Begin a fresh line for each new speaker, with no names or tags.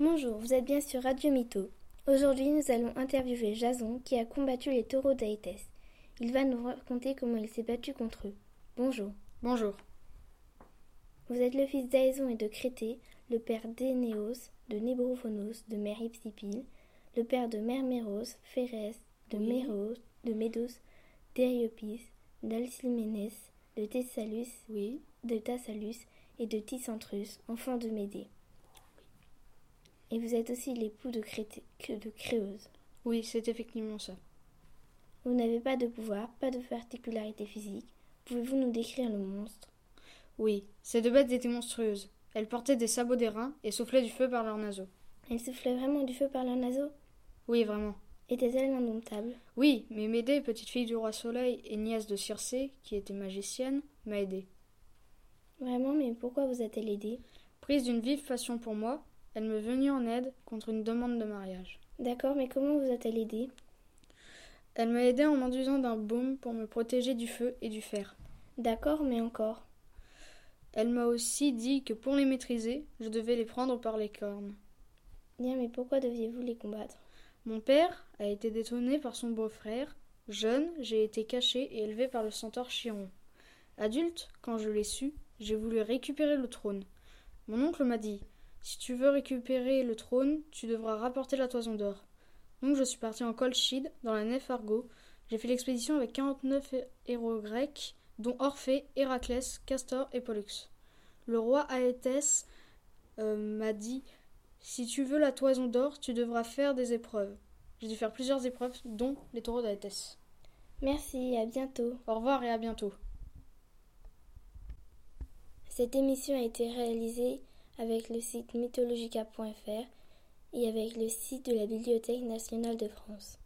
Bonjour, vous êtes bien sur Radio Mytho. Aujourd'hui, nous allons interviewer Jason qui a combattu les taureaux d'Aétès. Il va nous raconter comment il s'est battu contre eux. Bonjour.
Bonjour.
Vous êtes le fils d'Aéson et de Crété, le père d'Énéos, de Nébrophonos, de Mère Hypsipyle, le père de Merméros, Phérès, de
Oui.
Méros, de Médos, d'Ériopis, d'Alciménès, de Thessalus,
Oui.
de Tassalus et de Ticentrus, enfant de Médée. Et vous êtes aussi l'époux de, que- de Créeuse.
Oui, c'est effectivement ça.
Vous n'avez pas de pouvoir, pas de particularité physique. Pouvez-vous nous décrire le monstre?
Oui, ces deux bêtes étaient monstrueuses. Elles portaient des sabots d'airain et soufflaient du feu par leurs naseaux.
Elle soufflait vraiment du feu par leurs naseaux?
Oui, vraiment.
Était-elle indomptable
Oui, mais Médée, petite fille du roi Soleil et nièce de Circé, qui était magicienne, m'a aidée.
Vraiment, mais pourquoi vous a-t-elle aidé
Prise d'une vive passion pour moi, elle me venue en aide contre une demande de mariage.
D'accord, mais comment vous a-t-elle aidé
Elle m'a aidée en m'enduisant d'un baume pour me protéger du feu et du fer.
D'accord, mais encore?
Elle m'a aussi dit que pour les maîtriser, je devais les prendre par les cornes.
Bien, mais pourquoi deviez-vous les combattre?
Mon père a été détrôné par son beau-frère. Jeune, j'ai été caché et élevé par le centaure Chiron. Adulte, quand je l'ai su, j'ai voulu récupérer le trône. Mon oncle m'a dit Si tu veux récupérer le trône, tu devras rapporter la toison d'or. Donc je suis parti en Colchide, dans la nef Argo. J'ai fait l'expédition avec 49 hé- héros grecs, dont Orphée, Héraclès, Castor et Pollux. Le roi Aétès euh, m'a dit si tu veux la toison d'or, tu devras faire des épreuves. J'ai dû faire plusieurs épreuves, dont les taureaux d'Aétès.
Merci, à bientôt.
Au revoir et à bientôt.
Cette émission a été réalisée avec le site mythologica.fr et avec le site de la Bibliothèque nationale de France.